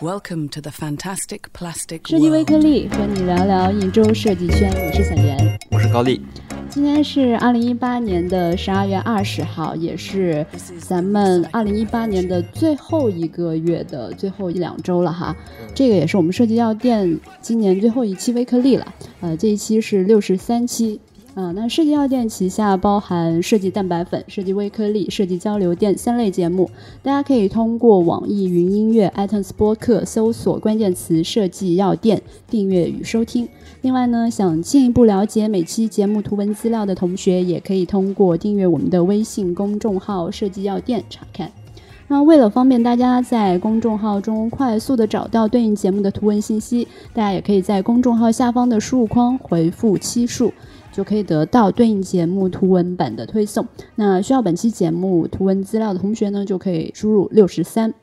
Welcome to the fantastic plastic 设计微颗粒和你聊聊一周设计圈，我是小严。我是高丽，今天是二零一八年的十二月二十号，也是咱们二零一八年的最后一个月的最后一两周了哈。这个也是我们设计药店今年最后一期微颗粒了，呃，这一期是六十三期。啊、那设计药店旗下包含设计蛋白粉、设计微颗粒、设计交流电三类节目，大家可以通过网易云音乐、iTunes 播客搜索关键词“设计药店”订阅与收听。另外呢，想进一步了解每期节目图文资料的同学，也可以通过订阅我们的微信公众号“设计药店”查看。那为了方便大家在公众号中快速的找到对应节目的图文信息，大家也可以在公众号下方的输入框回复期数，就可以得到对应节目图文版的推送。那需要本期节目图文资料的同学呢，就可以输入六十三。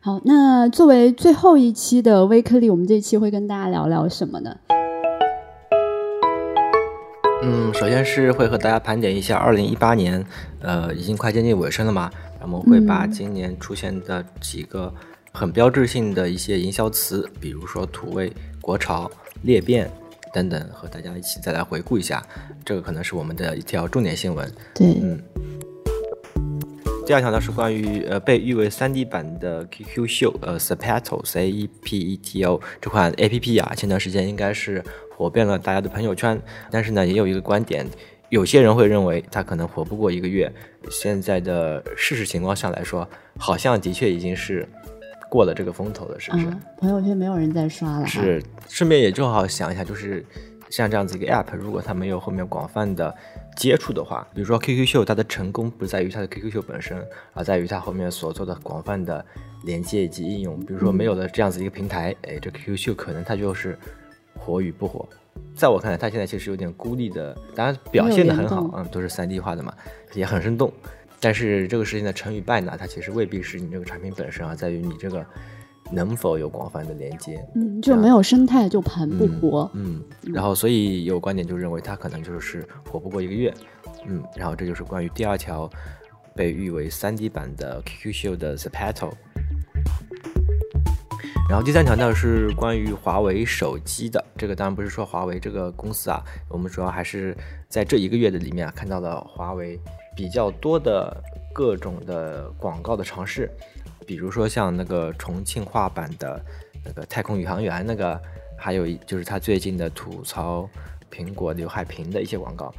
好，那作为最后一期的微颗粒，我们这一期会跟大家聊聊什么呢？嗯，首先是会和大家盘点一下二零一八年，呃，已经快接近尾声了嘛，我们会把嗯今年出现的几个很标志性的一些营销词，比如说土味、国潮、裂变等等，和大家一起再来回顾一下，这个可能是我们的一条重点新闻。对，嗯。第二条呢是关于呃被誉为 3D 版的 QQ 秀呃 Sepeto C E P E T O 这款 APP 啊，前段时间应该是火遍了大家的朋友圈，但是呢也有一个观点，有些人会认为它可能活不过一个月。现在的事实情况下来说，好像的确已经是过了这个风头了，是不是？啊，朋友圈没有人在刷了。是，顺便也正好想一下，就是像这样子一个 app，如果它没有后面广泛的接触的话，比如说 QQ 秀，它的成功不在于它的 QQ 秀本身，而在于它后面所做的广泛的连接以及应用。比如说没有了这样子一个平台，哎，这 QQ 秀可能它就是火与不火。在我看来，它现在其实有点孤立的，当然表现的很好嗯，都是3 D 化的嘛，也很生动。但是这个事情的成与败呢，它其实未必是你这个产品本身，啊在于你这个能否有广泛的连接。嗯，就没有生态就盘不活。嗯，然后所以有观点就认为它可能就是活不过一个月，嗯，然后这就是关于第二条被誉为 3D 版的 QQ 秀的 Zapato。然后第三条呢是关于华为手机的，这个当然不是说华为这个公司啊，我们主要还是在这一个月的里面啊看到了华为比较多的各种的广告的尝试，比如说像那个重庆话版的那个太空宇航员那个，还有一就是他最近的吐槽苹果刘海屏的一些广告。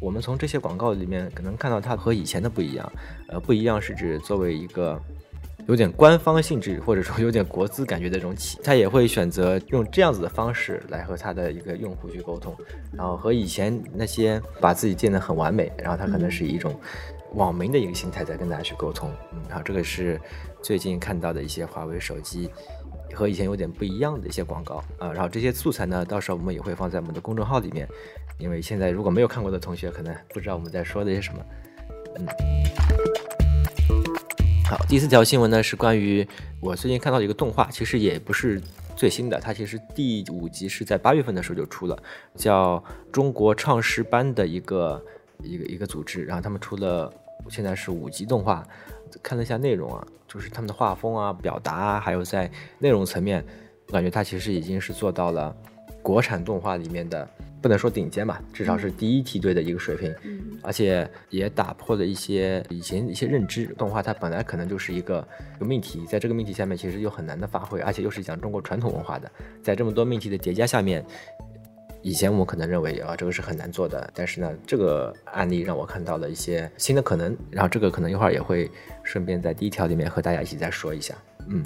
我们从这些广告里面可能看到它和以前的不一样，呃，不一样是指作为一个有点官方性质或者说有点国资感觉的这种企，它也会选择用这样子的方式来和它的一个用户去沟通，然后和以前那些把自己建得很完美，然后它可能是以一种网民的一个心态在跟大家去沟通，嗯，然后这个是最近看到的一些华为手机。和以前有点不一样的一些广告啊，然后这些素材呢，到时候我们也会放在我们的公众号里面，因为现在如果没有看过的同学，可能不知道我们在说的些什么。嗯，好，第四条新闻呢是关于我最近看到一个动画，其实也不是最新的，它其实第五集是在八月份的时候就出了，叫中国唱诗班的一个一个一个组织，然后他们出了现在是五集动画，看了一下内容啊，就是他们的画风啊、表达啊，还有在内容层面，我感觉它其实已经是做到了国产动画里面的，不能说顶尖吧，至少是第一梯队的一个水平，而且也打破了一些以前一些认知。动画它本来可能就是一个一个命题，在这个命题下面其实又很难的发挥，而且又是讲中国传统文化的，在这么多命题的叠加下面。以前我们可能认为啊，这个是很难做的，但是呢，这个案例让我看到了一些新的可能，然后这个可能一会儿也会顺便在第一条里面和大家一起再说一下。嗯，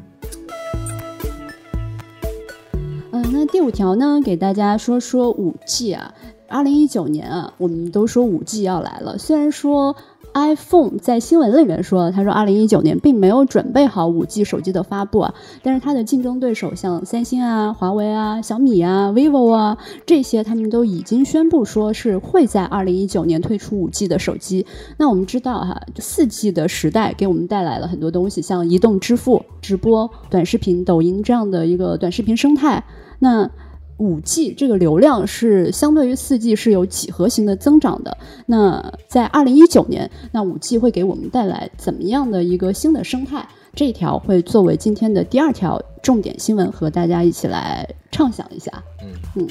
嗯、那第五条呢，给大家说说五 G 啊。二零一九年啊，我们都说五 G 要来了。虽然说 iPhone 在新闻里面说，他说二零一九年并没有准备好五 G 手机的发布啊，但是它的竞争对手像三星啊、华为啊、小米啊、vivo 啊这些，他们都已经宣布说是会在二零一九年推出五 G 的手机。那我们知道哈，四 G 的时代给我们带来了很多东西，像移动支付、直播、短视频、抖音这样的一个短视频生态。那五 G 这个流量是相对于四 G 是有几何型的增长的。那在二零一九年，那五 G 会给我们带来怎么样的一个新的生态？这一条会作为今天的第二条重点新闻，和大家一起来畅想一下。嗯嗯。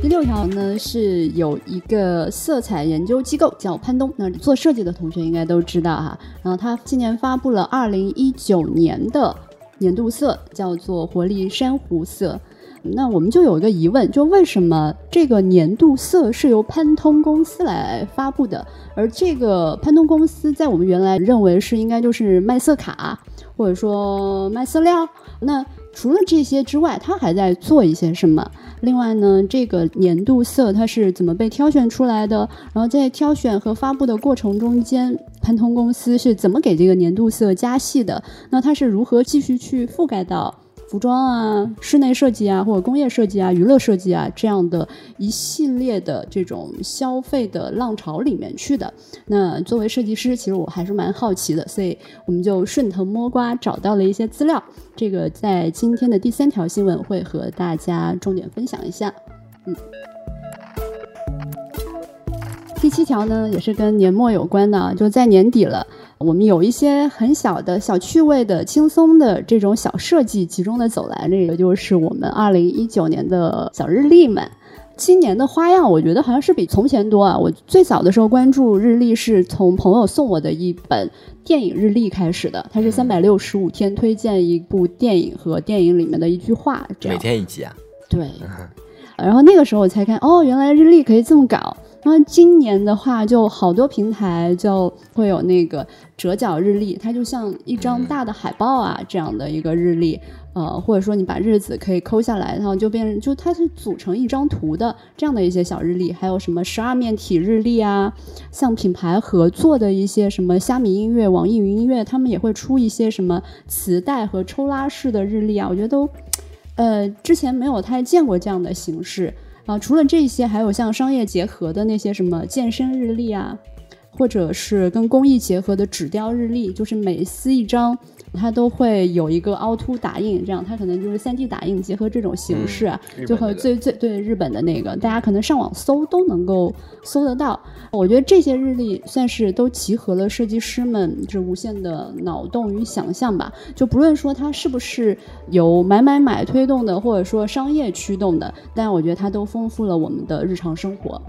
第六条呢，是有一个色彩研究机构叫潘东，那做设计的同学应该都知道哈。然后他今年发布了二零一九年的年度色，叫做活力珊瑚色。那我们就有一个疑问，就为什么这个年度色是由潘通公司来发布的？而这个潘通公司在我们原来认为是应该就是卖色卡，或者说卖色料。那除了这些之外，他还在做一些什么？另外呢，这个年度色它是怎么被挑选出来的？然后在挑选和发布的过程中间，潘通公司是怎么给这个年度色加戏的？那它是如何继续去覆盖到？服装啊，室内设计啊，或者工业设计啊，娱乐设计啊，这样的一系列的这种消费的浪潮里面去的。那作为设计师，其实我还是蛮好奇的，所以我们就顺藤摸瓜找到了一些资料。这个在今天的第三条新闻会和大家重点分享一下。嗯，第七条呢也是跟年末有关的，就在年底了。我们有一些很小的小趣味的、轻松的这种小设计集中的走来，这个就是我们二零一九年的小日历们。今年的花样，我觉得好像是比从前多啊。我最早的时候关注日历是从朋友送我的一本电影日历开始的，它是三百六十五天推荐一部电影和电影里面的一句话，这样每天一集啊。对。然后那个时候我才看，哦，原来日历可以这么搞。然后今年的话，就好多平台就会有那个折角日历，它就像一张大的海报啊，这样的一个日历，呃，或者说你把日子可以抠下来，然后就变成就它是组成一张图的这样的一些小日历，还有什么十二面体日历啊，像品牌合作的一些什么虾米音乐、网易云音乐，他们也会出一些什么磁带和抽拉式的日历啊，我觉得都，呃，之前没有太见过这样的形式。啊，除了这些，还有像商业结合的那些什么健身日历啊，或者是跟公益结合的纸雕日历，就是每撕一张。它都会有一个凹凸打印，这样它可能就是三 D 打印结合这种形式啊，就和最最对日本的那个，大家可能上网搜都能够搜得到。我觉得这些日历算是都集合了设计师们这无限的脑洞与想象吧。就不论说它是不是由买买买推动的，或者说商业驱动的，但我觉得它都丰富了我们的日常生活。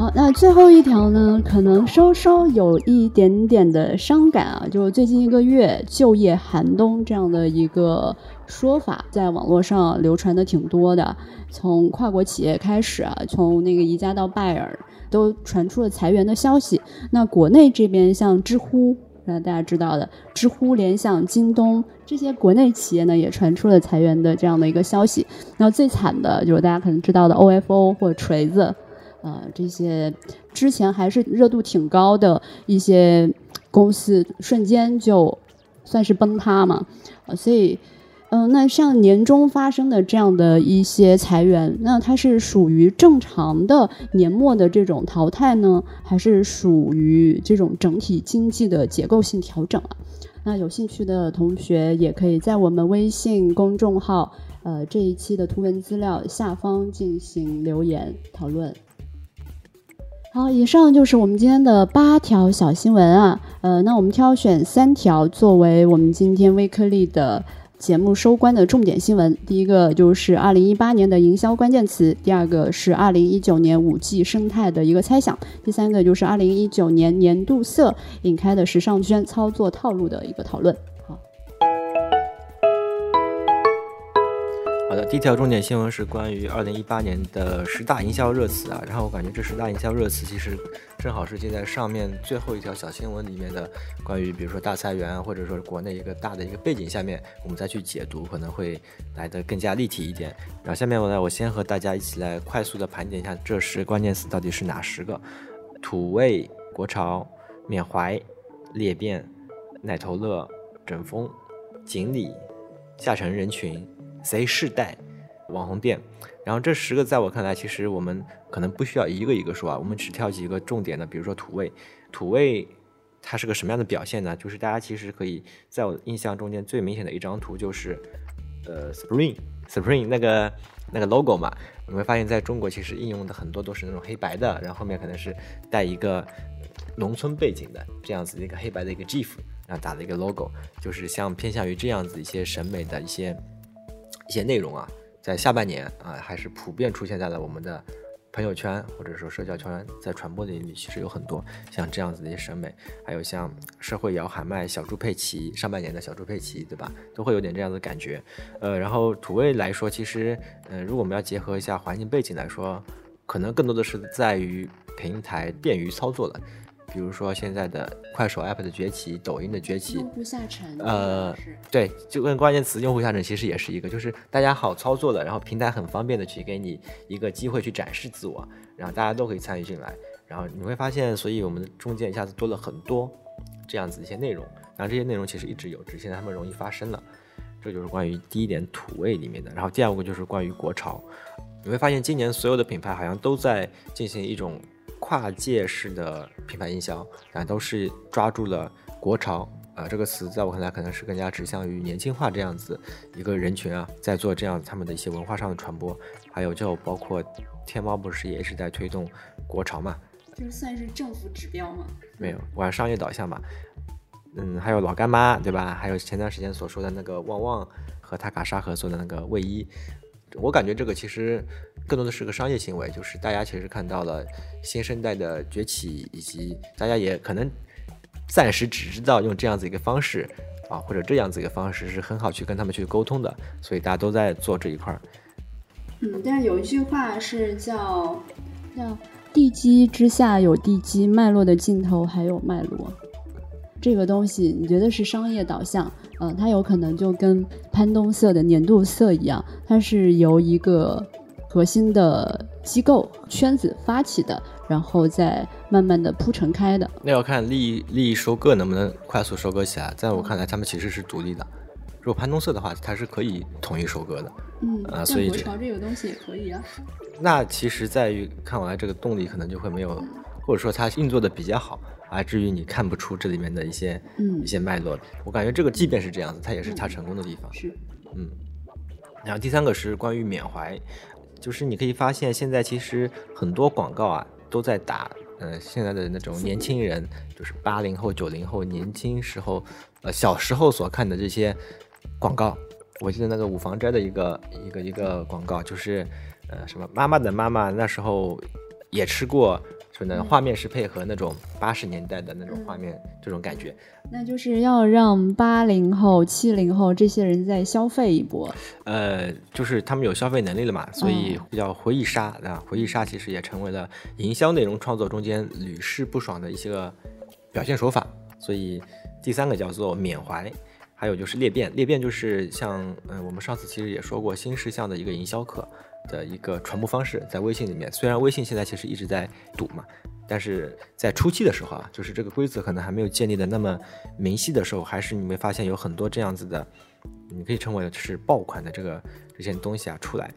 好，那最后一条呢，可能稍稍有一点点的伤感啊，就是最近一个月就业寒冬这样的一个说法，在网络上流传的挺多的。从跨国企业开始啊，从那个宜家到拜耳，都传出了裁员的消息。那国内这边像知乎，那大家知道的，知乎、联想、京东这些国内企业呢，也传出了裁员的这样的一个消息。那最惨的就是大家可能知道的 OFO 或者锤子。呃，这些之前还是热度挺高的一些公司，瞬间就算是崩塌嘛。呃，所以，嗯，那像年终发生的这样的一些裁员，那它是属于正常的年末的这种淘汰呢，还是属于这种整体经济的结构性调整啊？那有兴趣的同学也可以在我们微信公众号，呃，这一期的图文资料下方进行留言讨论。好，以上就是我们今天的八条小新闻啊，呃，那我们挑选三条作为我们今天微颗粒的节目收官的重点新闻。第一个就是二零一八年的营销关键词，第二个是二零一九年五 G 生态的一个猜想，第三个就是二零一九年年度色引开的时尚圈操作套路的一个讨论。第一条重点新闻是关于二零一八年的十大营销热词啊，然后我感觉这十大营销热词其实正好是接在上面最后一条小新闻里面的，关于比如说大裁员或者说国内一个大的一个背景下面，我们再去解读可能会来的更加立体一点。然后下面我来，我先和大家一起来快速的盘点一下这十关键词到底是哪十个：土味、国潮、缅怀、裂变、奶头乐、整风、锦鲤、下沉人群。Z 世代网红店，然后这十个在我看来，其实我们可能不需要一个一个说啊，我们只挑几个重点的，比如说土味，土味它是个什么样的表现呢？就是大家其实可以在我印象中间最明显的一张图就是，呃，Spring Spring 那个那个 logo 嘛，你会发现在中国其实应用的很多都是那种黑白的，然后后面可能是带一个农村背景的这样子一个黑白的一个 GIF，然后打了一个 logo，就是像偏向于这样子一些审美的一些一些内容啊，在下半年啊还是普遍出现在了我们的。朋友圈或者说社交圈在传播领域，其实有很多像这样子的一些审美，还有像社会摇喊麦小猪佩奇，上半年的小猪佩奇，对吧？都会有点这样的感觉。呃，然后土味来说，其实，呃，如果我们要结合一下环境背景来说，可能更多的是在于平台便于操作了。比如说现在的快手 app 的崛起，抖音的崛起，用户下沉，呃，对，就跟关键词用户下沉其实也是一个，就是大家好操作的，然后平台很方便的去给你一个机会去展示自我，然后大家都可以参与进来，然后你会发现，所以我们中间一下子多了很多这样子一些内容，然后这些内容其实一直有，只是现在他们容易发生了，这就是关于第一点土味里面的，然后第二个就是关于国潮，你会发现今年所有的品牌好像都在进行一种。跨界式的品牌营销，但都是抓住了国潮啊这个词，在我看来可能是更加指向于年轻化这样子一个人群啊，在做这样他们的一些文化上的传播。还有就包括天猫不是也是在推动国潮嘛？就是算是政府指标吗？没有，玩商业导向嘛。嗯，还有老干妈对吧？还有前段时间所说的那个旺旺和塔卡莎合作的那个卫衣。我感觉这个其实更多的是个商业行为，就是大家其实看到了新生代的崛起，以及大家也可能暂时只知道用这样子一个方式啊，或者这样子一个方式是很好去跟他们去沟通的，所以大家都在做这一块儿。嗯，但是有一句话是叫叫地基之下有地基，脉络的尽头还有脉络。这个东西你觉得是商业导向？嗯，它有可能就跟潘东色的年度色一样，它是由一个核心的机构圈子发起的，然后再慢慢的铺陈开的。那要看利益利益收割能不能快速收割起来。在我看来，他们其实是独立的。如果潘东色的话，它是可以统一收割的。嗯，啊，所以国潮这个东西也可以啊。那其实在于看完这个动力可能就会没有，或者说它运作的比较好。而至于你看不出这里面的一些一些脉络，我感觉这个即便是这样子，它也是它成功的地方。是，嗯。然后第三个是关于缅怀，就是你可以发现现在其实很多广告啊都在打，呃，现在的那种年轻人，就是八零后、九零后年轻时候，呃，小时候所看的这些广告。我记得那个五房斋的一个一个一个广告，就是呃什么妈妈的妈妈那时候也吃过。可能画面是配合那种八十年代的那种画面，这种感觉，那就是要让八零后、七零后这些人再消费一波。呃，就是他们有消费能力了嘛，所以叫回忆杀啊，回忆杀其实也成为了营销内容创作中间屡试不爽的一些个表现手法。所以第三个叫做缅怀，还有就是裂变，裂变就是像嗯，我们上次其实也说过新事项的一个营销课。的一个传播方式，在微信里面，虽然微信现在其实一直在赌嘛，但是在初期的时候啊，就是这个规则可能还没有建立的那么明晰的时候，还是你会发现有很多这样子的，你可以称为是爆款的这个这些东西啊出来。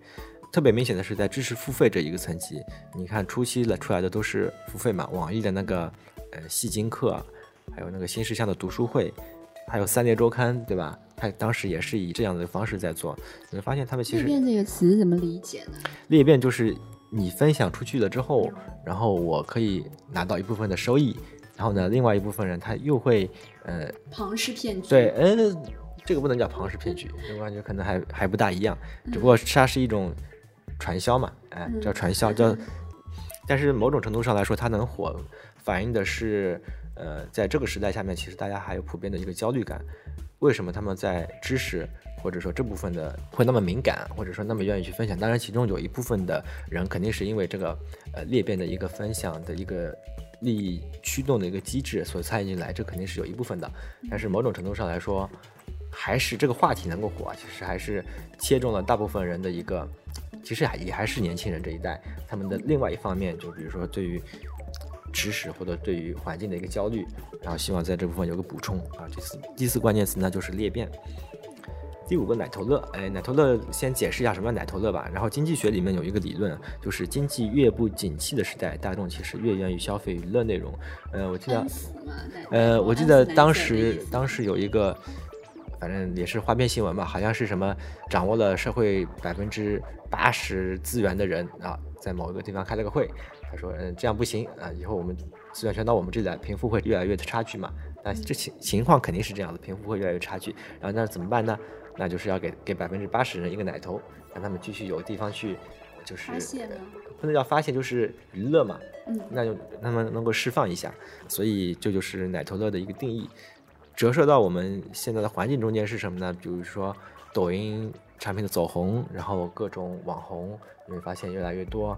特别明显的是在知识付费这一个层级，你看初期了出来的都是付费嘛，网易的那个呃戏精课，还有那个新事项的读书会。还有三联周刊，对吧？他当时也是以这样的方式在做。你会发现他们其实裂变这个词怎么理解呢？裂变就是你分享出去了之后，然后我可以拿到一部分的收益，然后呢，另外一部分人他又会呃庞氏骗局。对，嗯，这个不能叫庞氏骗局，我感觉可能还还不大一样。只不过它是一种传销嘛，哎，叫传销，叫。但是某种程度上来说，它能火，反映的是。呃，在这个时代下面，其实大家还有普遍的一个焦虑感。为什么他们在知识或者说这部分的会那么敏感，或者说那么愿意去分享？当然，其中有一部分的人肯定是因为这个呃裂变的一个分享的一个利益驱动的一个机制所参与进来，这肯定是有一部分的。但是某种程度上来说，还是这个话题能够火，其实还是切中了大部分人的一个，其实还也还是年轻人这一代他们的另外一方面，就比如说对于。知识或者对于环境的一个焦虑，然后希望在这部分有个补充啊。第四第四关键词呢就是裂变。第五个奶头乐，哎，奶头乐先解释一下什么奶头乐吧。然后经济学里面有一个理论，就是经济越不景气的时代，大众其实越愿意消费娱乐内容。呃，我记得，呃，我记得当时当时有一个，反正也是花边新闻吧，好像是什么掌握了社会百分之八十资源的人啊，在某一个地方开了个会。他说：“嗯，这样不行啊！以后我们虽然传到我们这里来，贫富会越来越的差距嘛。那这情情况肯定是这样的，贫富会越来越差距。然后那怎么办呢？那就是要给给百分之八十人一个奶头，让他们继续有地方去，就是发泄呢不能叫发泄，就是娱乐嘛。嗯那就让他们能够释放一下。所以这就是奶头乐的一个定义。折射到我们现在的环境中间是什么呢？比如说抖音产品的走红，然后各种网红，你会发现越来越多。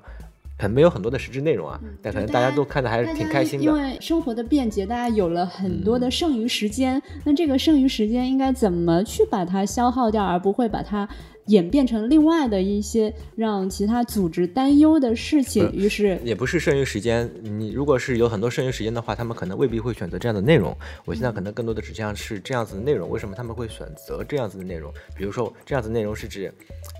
可能没有很多的实质内容啊，但可能大家都看的还是挺开心的。因为生活的便捷，大家有了很多嗯的剩余时间。那这个剩余时间应该怎么去把它消耗掉，而不会把它演变成另外的一些让其他组织担忧的事情？于是，也不是剩余时间，你如果是有很多剩余时间的话，他们可能未必会选择这样的内容。我现在可能更多的指向是这样子的内容。为什么他们会选择这样子的内容？比如说这样子的内容是指，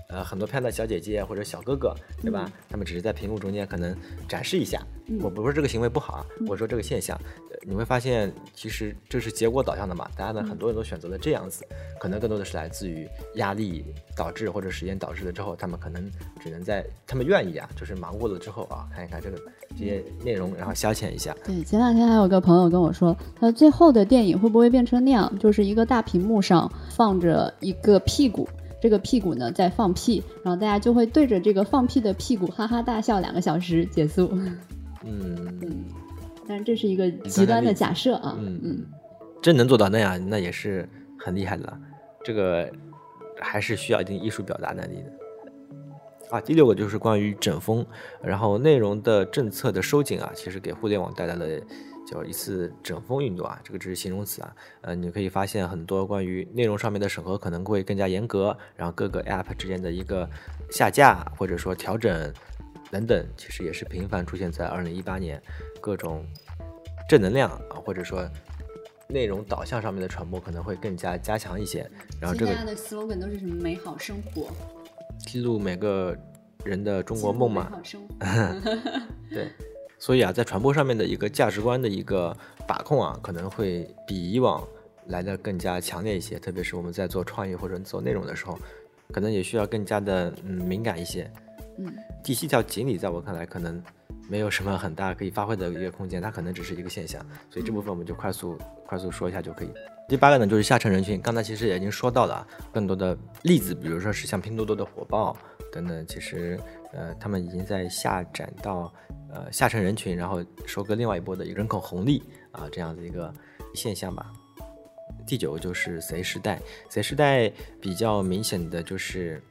呃，很多漂亮的小姐姐或者小哥哥，对吧？他们只是在屏幕中间可能展示一下。我不是说这个行为不好啊，我说这个现象，呃你会发现其实这是结果导向的嘛。大家呢，很多人都选择了这样子，可能更多的是来自于压力导致或者时间导致了之后，他们可能只能在他们愿意啊，就是忙过了之后啊，看一看这个这些内容，然后消遣一下。对，前两天还有个朋友跟我说，他最后的电影会不会变成那样，就是一个大屏幕上放着一个屁股。这个屁股呢在放屁，然后大家就会对着这个放屁的屁股哈哈大笑两个小时结束。嗯 嗯，但是这是一个极端的假设啊。嗯嗯真能做到那样，那也是很厉害的了。这个还是需要一定艺术表达能力的。啊，第六个就是关于整风，然后内容的政策的收紧啊，其实给互联网带来了叫一次整风运动啊，这个只是形容词啊。呃，你可以发现很多关于内容上面的审核可能会更加严格，然后各个 App 之间的一个下架或者说调整等等，其实也是频繁出现在二零一八年各种正能量啊，或者说内容导向上面的传播可能会更加加强一些。然后这个的 slogan 都是什么美好生活、记录每个人的中国梦嘛，美好生活。对，所以啊，在传播上面的一个价值观的一个把控啊，可能会比以往来的更加强烈一些。特别是我们在做创意或者做内容的时候，可能也需要更加的嗯敏感一些。嗯，第七条锦鲤在我看来可能没有什么很大可以发挥的一个空间，它可能只是一个现象，所以这部分我们就快速快速说一下就可以。第八个呢，就是下沉人群，刚才其实也已经说到了啊，更多的例子，比如说是像拼多多的火爆等等，其实呃，他们已经在下展到呃下沉人群，然后收割另外一波的人口红利啊，这样的一个现象吧。第九就是 Z 时代，Z 时代比较明显的就是，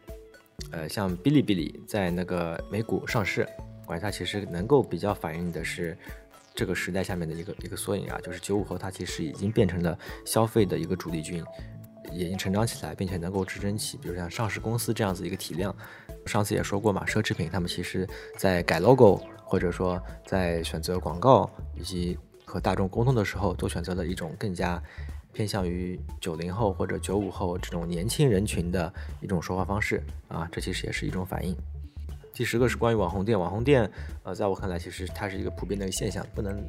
呃，像哔哩哔哩在那个美股上市，管它其实能够比较反映的是这个时代下面的一个一个缩影啊，就是九五后它其实已经变成了消费的一个主力军，已经成长起来，并且能够支撑起，比如像上市公司这样子一个体量。上次也说过嘛，奢侈品他们其实在改 logo 或者说在选择广告以及和大众沟通的时候，都选择了一种更加偏向于九零后或者九五后这种年轻人群的一种说话方式啊，这其实也是一种反应。第十个是关于网红店，网红店，呃，在我看来，其实它是一个普遍的现象，不能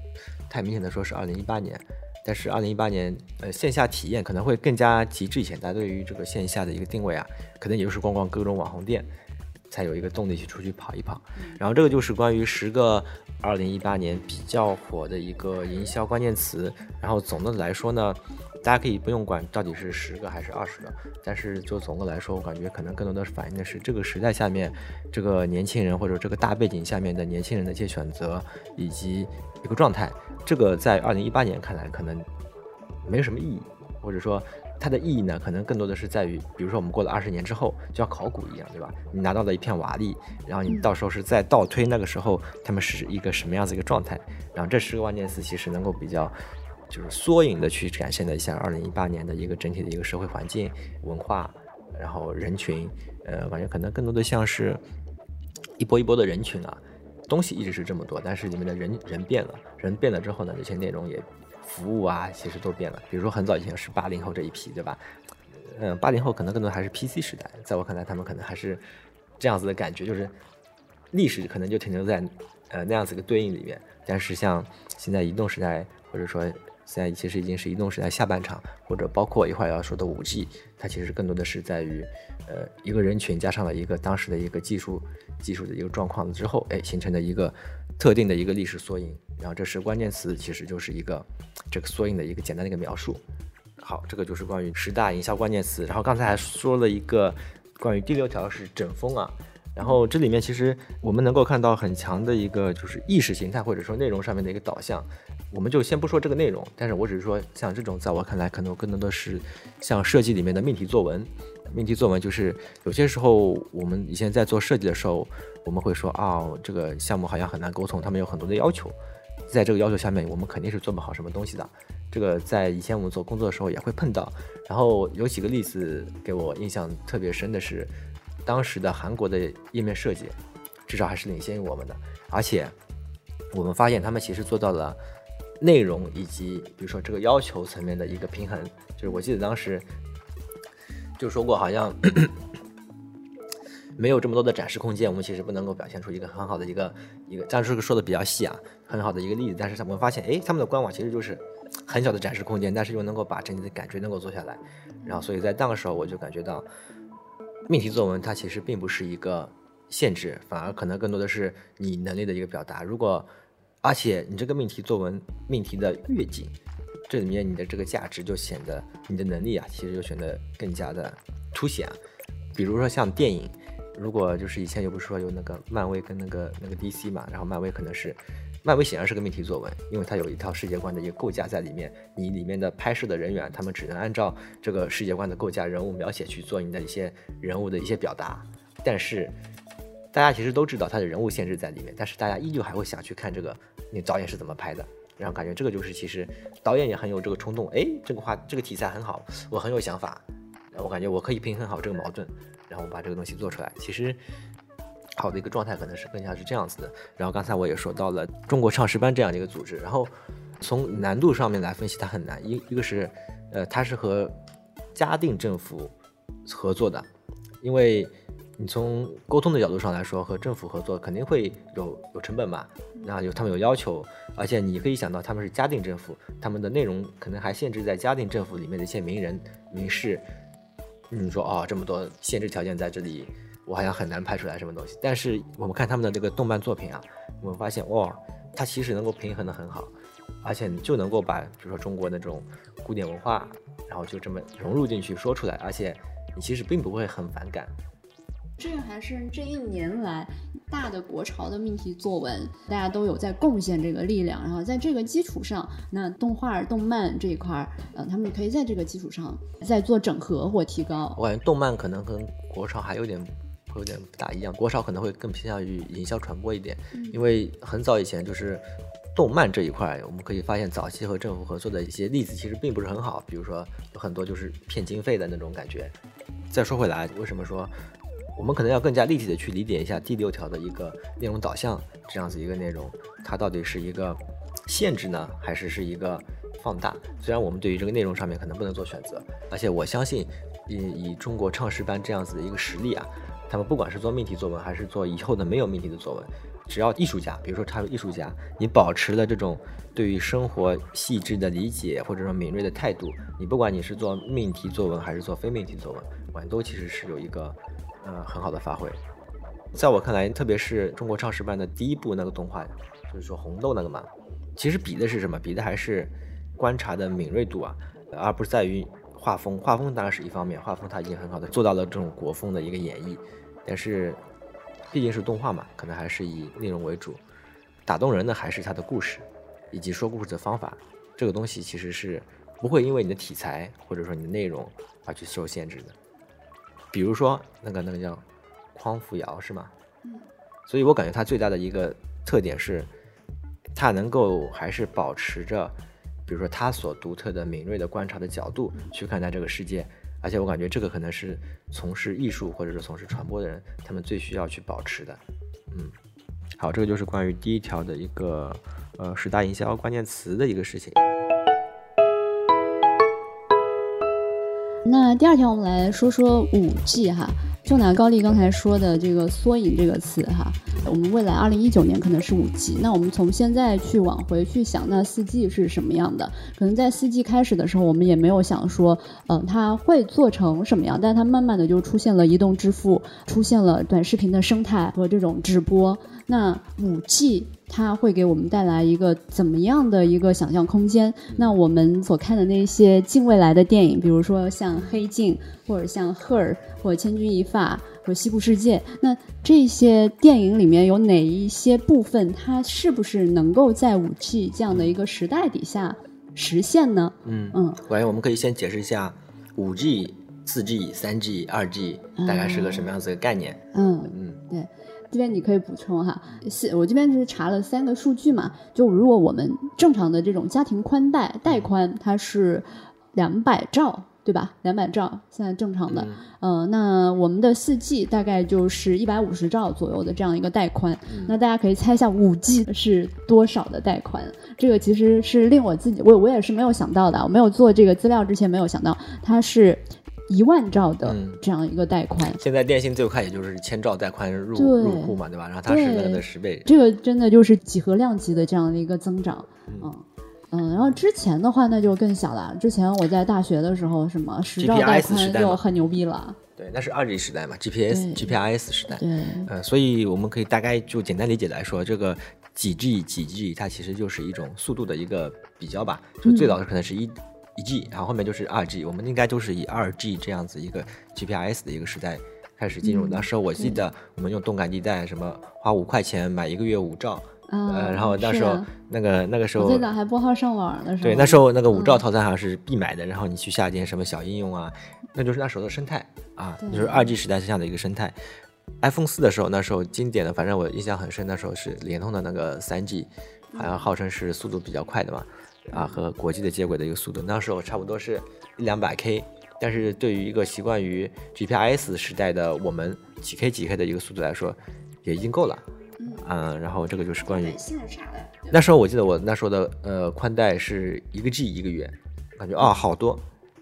太明显的说是二零一八年，但是二零一八年，呃，线下体验可能会更加极致一些，大家对于这个线下的一个定位啊，可能也就是逛逛各种网红店，才有一个动力去出去跑一跑。然后这个就是关于十个二零一八年比较火的一个营销关键词。然后总的来说呢，大家可以不用管到底是十个还是二十个，但是就总的来说，我感觉可能更多的是反映的是这个时代下面这个年轻人或者这个大背景下面的年轻人的一些选择以及一个状态。这个在二零一八年看来可能没有什么意义，或者说它的意义呢，可能更多的是在于，比如说我们过了二十年之后，就像考古一样，对吧？你拿到了一片瓦砾，然后你到时候是再倒推那个时候他们是一个什么样子一个状态，然后这十个关键词其实能够比较就是缩影的去展现了一下二零一八年的一个整体的一个社会环境、文化，然后人群，呃，感觉可能更多的像是一波一波的人群啊，东西一直是这么多，但是里面的人人变了，人变了之后呢，这些内容也服务啊，其实都变了。比如说很早以前是八零后这一批，对吧？嗯，八零后可能更多还是 PC 时代，在我看来，他们可能还是这样子的感觉，就是历史可能就停留在呃那样子一个对应里面。但是像现在移动时代或者说现在其实已经是移动时代下半场，或者包括一会儿要说的五 G，它其实更多的是在于，呃，一个人群加上了一个当时的一个技术技术的一个状况之后，哎，形成的一个特定的一个历史缩影。然后这是关键词，其实就是一个这个缩影的一个简单的一个描述。好，这个就是关于十大营销关键词。然后刚才还说了一个关于第六条是整风啊。然后这里面其实我们能够看到很强的一个就是意识形态或者说内容上面的一个导向。我们就先不说这个内容，但是我只是说像这种，在我看来可能更多的是像设计里面的命题作文。命题作文就是有些时候我们以前在做设计的时候，我们会说啊，这个项目好像很难沟通，他们有很多的要求，在这个要求下面，我们肯定是做不好什么东西的。这个在以前我们做工作的时候也会碰到。然后有几个例子给我印象特别深的是。当时的韩国的页面设计，至少还是领先于我们的，而且我们发现他们其实做到了内容以及比如说这个要求层面的一个平衡。就是我记得当时就说过，好像 没有这么多的展示空间，我们其实不能够表现出一个很好的一个一个。但是这个说的比较细啊，很好的一个例子。但是我们发现，哎，他们的官网其实就是很小的展示空间，但是又能够把整体的感觉能够做下来。然后，所以在那个时候我就感觉到。命题作文它其实并不是一个限制，反而可能更多的是你能力的一个表达。如果而且你这个命题作文命题的越紧，这里面你的这个价值就显得你的能力啊，其实就显得更加的凸显。比如说像电影，如果就是以前又不是说有那个漫威跟那个那个 DC 嘛，然后漫威可能是。漫威显然是个命题作文，因为它有一套世界观的一个构架在里面。你里面的拍摄的人员，他们只能按照这个世界观的构架、人物描写去做你的一些人物的一些表达。但是大家其实都知道它的人物限制在里面，但是大家依旧还会想去看这个，你导演是怎么拍的。然后感觉这个就是其实导演也很有这个冲动，哎，这个话这个题材很好，我很有想法，我感觉我可以平衡好这个矛盾，然后把这个东西做出来。其实。好的一个状态可能是更加是这样子的。然后刚才我也说到了中国唱诗班这样的一个组织，然后从难度上面来分析，它很难。一一个是，呃，它是和嘉定政府合作的，因为你从沟通的角度上来说，和政府合作肯定会有有成本嘛，那有他们有要求，而且你可以想到他们是嘉定政府，他们的内容可能还限制在嘉定政府里面的一些名人名士。你说哦，这么多限制条件在这里。我好像很难拍出来什么东西，但是我们看他们的这个动漫作品啊，我们发现哇，它其实能够平衡的很好，而且就能够把比如说中国那种古典文化，然后就这么融入进去说出来，而且你其实并不会很反感。这个还是这一年来大的国潮的命题作文，大家都有在贡献这个力量，然后在这个基础上，那动画、动漫这一块儿，呃，他们可以在这个基础上再做整合或提高。我感觉动漫可能跟国潮还有点。有点不大一样，国潮可能会更偏向于营销传播一点，因为很早以前就是动漫这一块，我们可以发现早期和政府合作的一些例子其实并不是很好，比如说有很多就是骗经费的那种感觉。再说回来，为什么说我们可能要更加立体的去理解一下第六条的一个内容导向这样子一个内容，它到底是一个限制呢，还是是一个放大？虽然我们对于这个内容上面可能不能做选择，而且我相信以以中国唱诗班这样子的一个实力啊。他们不管是做命题作文，还是做以后的没有命题的作文，只要艺术家，比如说他是艺术家，你保持了这种对于生活细致的理解，或者说敏锐的态度，你不管你是做命题作文还是做非命题作文，我们都其实是有一个呃很好的发挥。在我看来，特别是中国唱诗班的第一部那个动画，就是说红豆那个嘛，其实比的是什么？比的还是观察的敏锐度啊，而不是在于。画风，画风当然是一方面，画风它已经很好的做到了这种国风的一个演绎，但是毕竟是动画嘛，可能还是以内容为主，打动人的还是它的故事，以及说故事的方法，这个东西其实是不会因为你的题材或者说你的内容而去受限制的。比如说那个那个叫匡扶摇是吗？嗯，所以我感觉它最大的一个特点是，它能够还是保持着。比如说他所独特的敏锐的观察的角度去看待这个世界，而且我感觉这个可能是从事艺术或者是从事传播的人他们最需要去保持的。嗯，好，这个就是关于第一条的一个呃十大营销关键词的一个事情。那第二条我们来说说五 G 哈，就拿高丽刚才说的这个“缩影”这个词哈，我们未来二零一九年可能是五 G，那我们从现在去往回去想，那四 G 是什么样的？可能在四 G 开始的时候，我们也没有想说，嗯、它会做成什么样，但它慢慢的就出现了移动支付，出现了短视频的生态和这种直播。那五 G 它会给我们带来一个怎么样的一个想象空间？那我们所看的那些近未来的电影，比如说像《黑镜》，或者像《Her》，或者《千钧一发》，或者《西部世界》，那这些电影里面有哪一些部分，它是不是能够在五 G 这样的一个时代底下实现呢？嗯嗯，我感觉我们可以先解释一下五 G、四 G、三 G、二 G 大概是个什么样子的概念。嗯，嗯对，这边你可以补充哈。是我这边是查了三个数据嘛，就如果我们正常的这种家庭宽带带宽，它是两百兆，对吧？两百兆现在正常的，嗯呃，那我们的四 G 大概就是一百五十兆左右的这样一个带宽。那大家可以猜一下五 G 是多少的带宽？这个其实是令我自己，我我也是没有想到的，我没有做这个资料之前没有想到它是一万兆的嗯这样一个带宽。现在电信最快也就是千兆带宽入入户嘛，对吧？然后它是那个的十倍。这个真的就是几何量级的这样的一个增长，嗯嗯，然后之前的话那就更小了。之前我在大学的时候，什么十兆带 GPS 时宽代嘛就很牛逼了，对，那是二 G 时代嘛，GPS GPRS 时代。对，呃，所以我们可以大概就简单理解来说，这个几 G 几 G 它其实就是一种速度的一个比较吧。就最早的可能是一一 G，然后后面就是二 G，我们应该都是以二 G 这样子一个 GPRS 的一个时代开始进入。嗯那时候我记得我们用动感地带，什么花五块钱买一个月五兆，啊，呃，然后那时候那个那个时候我最早还拨号上网的时候，对，那时候那个五兆嗯套餐好像是必买的，然后你去下点什么小应用啊，那就是那时候的生态啊，就是二 G 时代这样的一个生态。iPhone 四的时候，那时候经典的，反正我印象很深，那时候是联通的那个三 G，好像号称是速度比较快的嘛，啊，和国际的接轨的一个速度，那时候差不多是一两百 K，但是对于一个习惯于 GPRS 时代的我们，几 K 几 K 的一个速度来说，也已经够了。嗯，然后这个就是关于那时候我记得我那时候的呃宽带是一个 G 一个月，感觉啊好多，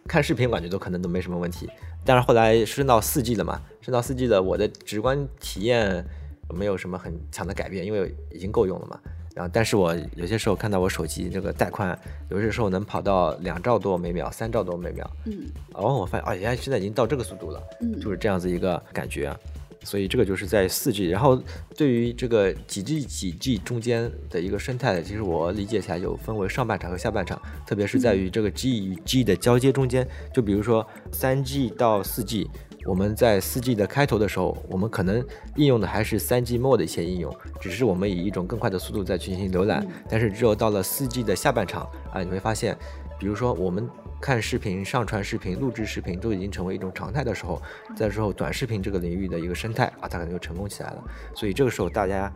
看视频感觉都可能都没什么问题。但是后来升到四 G 了嘛，升到四 G 的我的直观体验没有什么很强的改变，因为已经够用了嘛。然后，但是我有些时候看到我手机这个带宽，有些时候能跑到两兆多每秒、三兆多每秒，嗯然后，我发现啊，原来现在已经到这个速度了。嗯，就是这样子一个感觉啊。所以这个就是在四 G，然后对于这个几 G 几 G 中间的一个生态，其实我理解起来有分为上半场和下半场，特别是在于这个 G 与 G 的交接中间。就比如说三 G 到四 G，我们在四 G 的开头的时候，我们可能应用的还是三 G 末的一些应用，只是我们以一种更快的速度在去进行浏览。但是只有到了四 G 的下半场啊，你会发现，比如说我们看视频、上传视频、录制视频都已经成为一种常态的时候，在之后短视频这个领域的一个生态啊，它可能就成功起来了。所以这个时候大家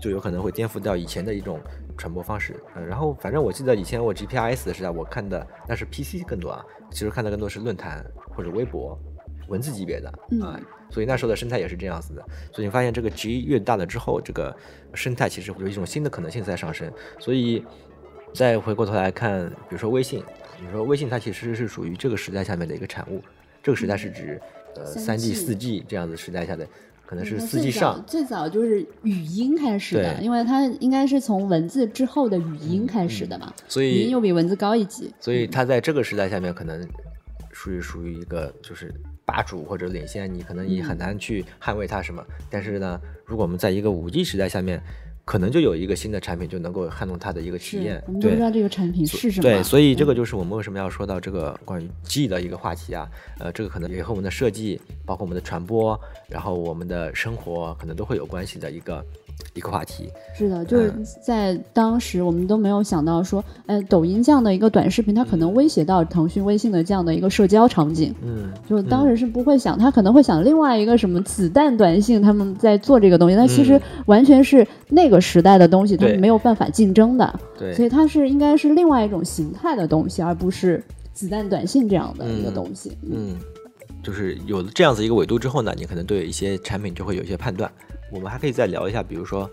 就有可能会颠覆掉以前的一种传播方式。嗯，然后反正我记得以前我 GPRS 的时代，我看的那是 PC 更多啊，其实看的更多是论坛或者微博。文字级别的嗯啊，所以那时候的生态也是这样子的。所以你发现这个 G 越大了之后，这个生态其实有一种新的可能性在上升。所以再回过头来看，比如说微信，比如说微信它其实是属于这个时代下面的一个产物。这个时代是指呃三 G、3G 四 G 这样子时代下的，可能是它四 G 上。最早就是语音开始的，因为它应该是从文字之后的语音开始的嘛，所语音以又比文字高一级，所以它在这个时代下面，可能属于属于一个就是霸主或者领先，你可能你很难去捍卫它什么。但是呢，如果我们在一个五 G 时代下面，可能就有一个新的产品就能够撼动它的一个体验我。们都不对知道这个产品是什么，对，所以这嗯个就是我们为什么要说到这个关于 G 的一个话题啊。呃，这个可能也和我们的设计，包括我们的传播，然后我们的生活，可能都会有关系的一个一个话题。是的，就是嗯在当时我们都没有想到说，呃，抖音这样的一个短视频，它可能威胁到腾讯、微信的这样的一个社交场景。嗯，就当时是不会想，他可能会想另外一个什么子弹短信，他们在做这个东西，但其实嗯完全是那个时代的东西，他们没有办法竞争的，对，所以它是应该是另外一种形态的东西，而不是子弹短信这样的一个嗯东西。嗯，就是有了这样子一个维度之后呢，你可能对一些产品就会有一些判断。我们还可以再聊一下，比如说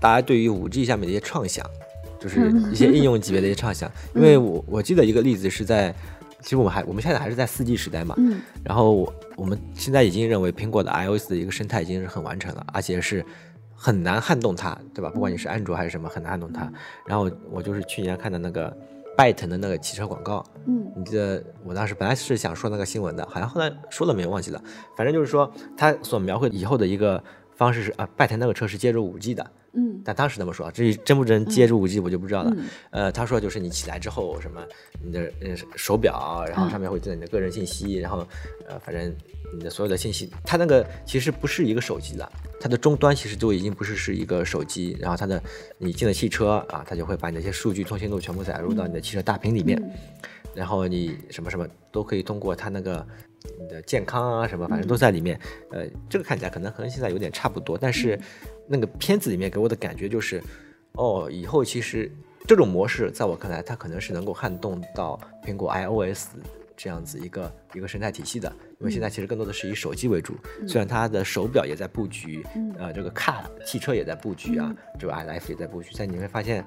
大家对于五 G 下面的一些畅想，就是一些应用级别的一些畅想。因为我我记得一个例子是在其实我们还我们现在还是在四 G 时代嘛，嗯然后我我们现在已经认为苹果的 iOS 的一个生态已经是很完成了，而且是很难撼动它，对吧？不管你是安卓还是什么，很难撼动它。然后我就是去年看的那个拜腾的那个汽车广告，嗯你记得我当时本来是想说那个新闻的，好像后来说了没有忘记了。反正就是说，它所描绘以后的一个方式是啊，拜腾那个车是接入五 G 的，嗯。但当时那么说，至于真不真接入五 G 我就不知道了。嗯。呃，他说就是你起来之后，什么你的呃手表，然后上面会记载你的个人信息，然后呃反正你的所有的信息，它那个其实不是一个手机了，它的终端其实就已经不是是一个手机，然后它的你进了汽车啊，它就会把你那些数据、通信录全部载入到你的汽车大屏里面，然后你什么什么都可以通过它那个。你的健康啊，什么反正都在里面。呃，这个看起来可能和现在有点差不多，但是那个片子里面给我的感觉就是，哦，以后其实这种模式在我看来，它可能是能够撼动到苹果 iOS 这样子一个一个生态体系的。因为现在其实更多的是以手机为主，虽然它的手表也在布局，呃，这个 car 汽车也在布局啊，这个 iLife 也在布局，但你会发现，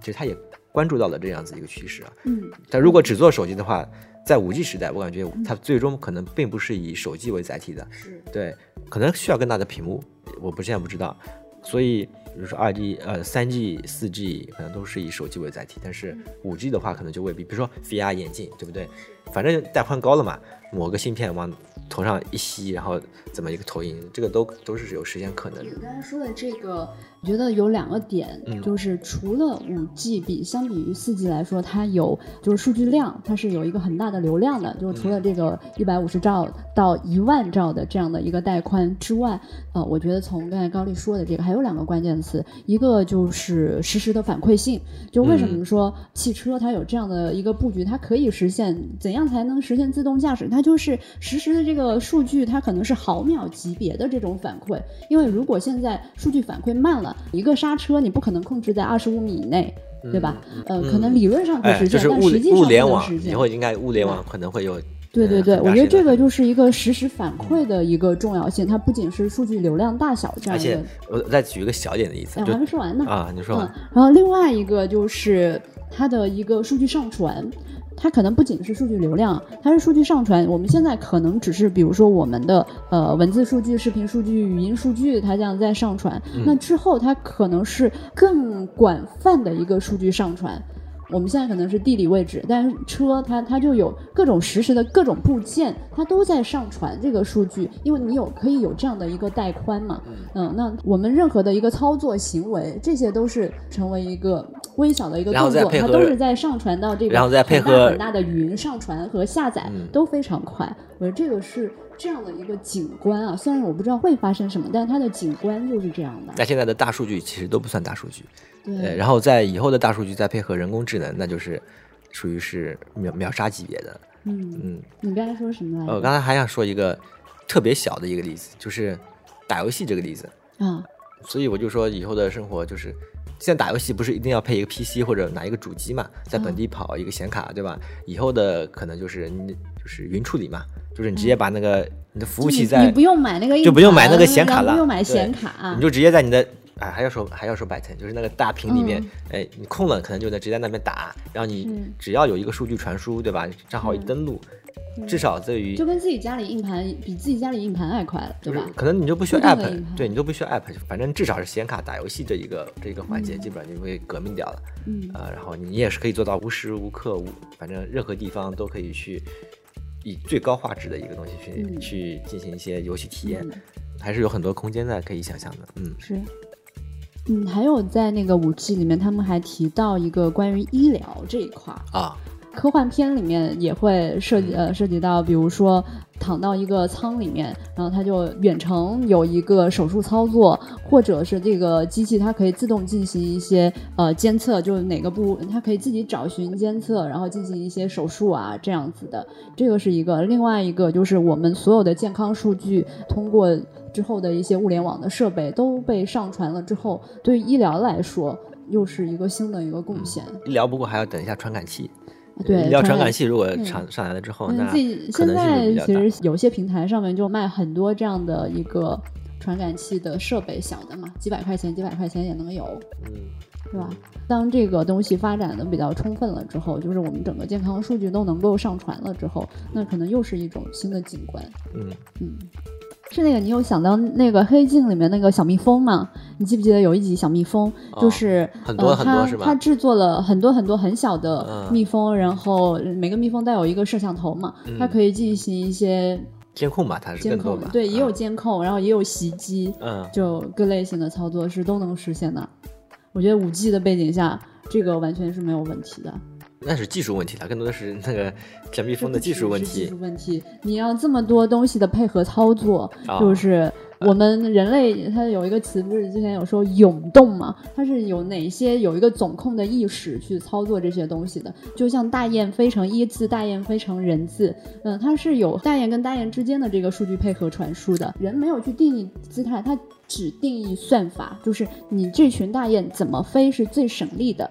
其实它也关注到了这样子一个趋势啊。嗯但如果只做手机的话，在五 G 时代，我感觉它最终可能并不是以手机为载体的，是对，可能需要更大的屏幕，我不现在不知道。所以，比如说二 G、呃三 G、四 G 可能都是以手机为载体，但是五 G 的话可能就未必。比如说 VR 眼镜，对不对？反正带宽高了嘛，某个芯片往头上一吸，然后怎么一个投影，这个都都是有实现可能的。你刚才说的这个，我觉得有两个点，嗯。就是除了五 G 比相比于四 G 来说，它有就是数据量，它是有一个很大的流量的，就是除了这个一百五十兆到一万兆的这样的一个带宽之外，呃，我觉得从刚才高丽说的这个还有两个关键词，一个就是实时的反馈性，就为什么说汽车它有这样的一个布局，它可以实现怎样才能实现自动驾驶？它就是实时的这个数据，它可能是毫秒级别的这种反馈。因为如果现在数据反馈慢了，一个刹车你不可能控制在二十五米以内，对吧？呃，可能理论上可以哎，实现，就是物但实际上物联网不能实现以。后应该物联网可能会有。对对对，我觉得这个就是一个实时反馈的一个重要性，它不仅是数据流量大小这样一而且个。我再举一个小点的例子，哎，我还没说完呢。啊，你说嗯，然后另外一个就是它的一个数据上传，它可能不仅是数据流量，它是数据上传。我们现在可能只是比如说我们的呃文字数据、视频数据、语音数据，它这样在上传。那之后它可能是更广泛的一个数据上传。我们现在可能是地理位置，但是车它它就有各种实时的各种部件，它都在上传这个数据，因为你有可以有这样的一个带宽嘛，嗯，那我们任何的一个操作行为，这些都是成为一个微小的一个动作，它都是在上传到这个然后再配很大合很大的云上传和下载、嗯都非常快。我觉得这个是这样的一个景观啊，虽然我不知道会发生什么，但是它的景观就是这样的。那现在的大数据其实都不算大数据，呃，对，然后在以后的大数据再配合人工智能，那就是属于是秒秒杀级别的。嗯，嗯，你刚才说什么来呃，我？刚才还想说一个特别小的一个例子，就是打游戏这个例子。啊，所以我就说以后的生活就是，现在打游戏不是一定要配一个 PC 或者拿一个主机嘛，在本地跑一个显卡，对吧？以后的可能就是你就是云处理嘛，就是你直接把那个你的服务器在你不用买那个就不用买那个显卡了不用买显卡，你就直接在你的哎，还要说还要说百腾，就是那个大屏里面嗯，哎，你空了可能就能直接在那边打，然后你只要有一个数据传输，对吧？账号一登录，至少对于就跟自己家里硬盘比自己家里硬盘还快了，对吧？可能你就不需要 app，对你就不需要 app，反正至少是显卡打游戏这一个这一个环节，基本上就会革命掉了。嗯呃，然后你也是可以做到无时无刻无，反正任何地方都可以去以最高画质的一个东西去、嗯去进行一些游戏体验，嗯还是有很多空间在，可以想象的。嗯，是。嗯，还有在那个五 G 里面，他们还提到一个关于医疗这一块儿，啊，科幻片里面也会涉及呃涉及到，比如说躺到一个舱里面，然后它就远程有一个手术操作，或者是这个机器它可以自动进行一些呃监测，就是哪个部它可以自己找寻监测，然后进行一些手术啊这样子的，这个是一个。另外一个就是我们所有的健康数据通过之后的一些物联网的设备都被上传了之后，对于医疗来说又是一个新的一个贡献。医疗不过还要等一下传感器。对，要传传感器如果嗯上上来了之后，嗯，那自己现在。其实有些平台上面就卖很多这样的一个传感器的设备小的嘛，几百块钱几百块钱也能有，嗯，是吧？当这个东西发展的比较充分了之后，就是我们整个健康数据都能够上传了之后，那可能又是一种新的景观。嗯，嗯，是那个，你有想到那个《黑镜》里面那个小蜜蜂吗？你记不记得有一集小蜜蜂，哦就是、很多呃、很多是吧它它制作了很多很多很小的嗯蜜蜂，然后每个蜜蜂带有一个摄像头嘛，它可以进行一些监控吧，它是监更多吧，，控对，也有嗯监控，然后也有袭击，嗯，就各类型的操作是都能实现的。我觉得五 G 的背景下，这个完全是没有问题的。那是技术问题了，更多的是那个 小蜜蜂的技术问题技术。问题，你要这么多东西的配合操作，啊就是我们人类它有一个词，不是之前有说涌动嘛？它是有哪些有一个总控的意识去操作这些东西的？就像大雁飞成一字，大雁飞成人字，嗯，它是有大雁跟大雁之间的这个数据配合传输的。人没有去定义姿态，它只定义算法，就是你这群大雁怎么飞是最省力的。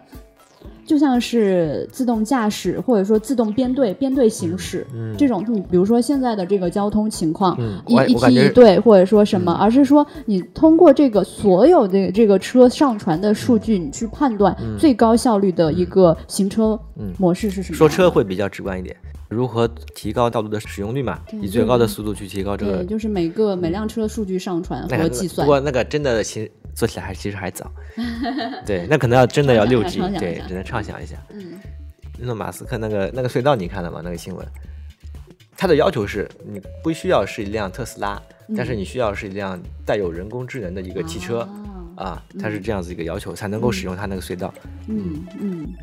就像是自动驾驶，或者说自动编队、编队行驶、嗯这种，你比如说现在的这个交通情况，嗯一一梯一队，或者说什么，而是说你通过这个所有的这个车上传的数据，你去判断最高效率的一个行车嗯。模式是什么。说车会比较直观一点，如何提高道路的使用率嘛？以最高的速度去提高这个对，就是每个每辆车的数据上传那个和计算不。过那个真的其实做起来还其实还早，对，那可能要真的要六 G，对只能畅想一下。嗯，那马斯克那个那个隧道你看了吗？那个新闻，他的要求是你不需要是一辆特斯拉，但是你需要是一辆带有人工智能的一个汽车啊啊，它是这样子一个要求才能够使用它那个隧道。嗯嗯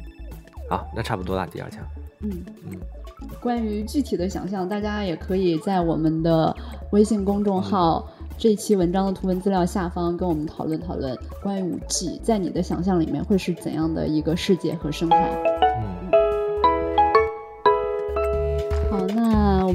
好，那差不多了，第二项。嗯嗯。关于具体的想象，大家也可以在我们的微信公众号这期文章的图文资料下方跟我们讨论讨论关于五 G 在你的想象里面会是怎样的一个世界和生态。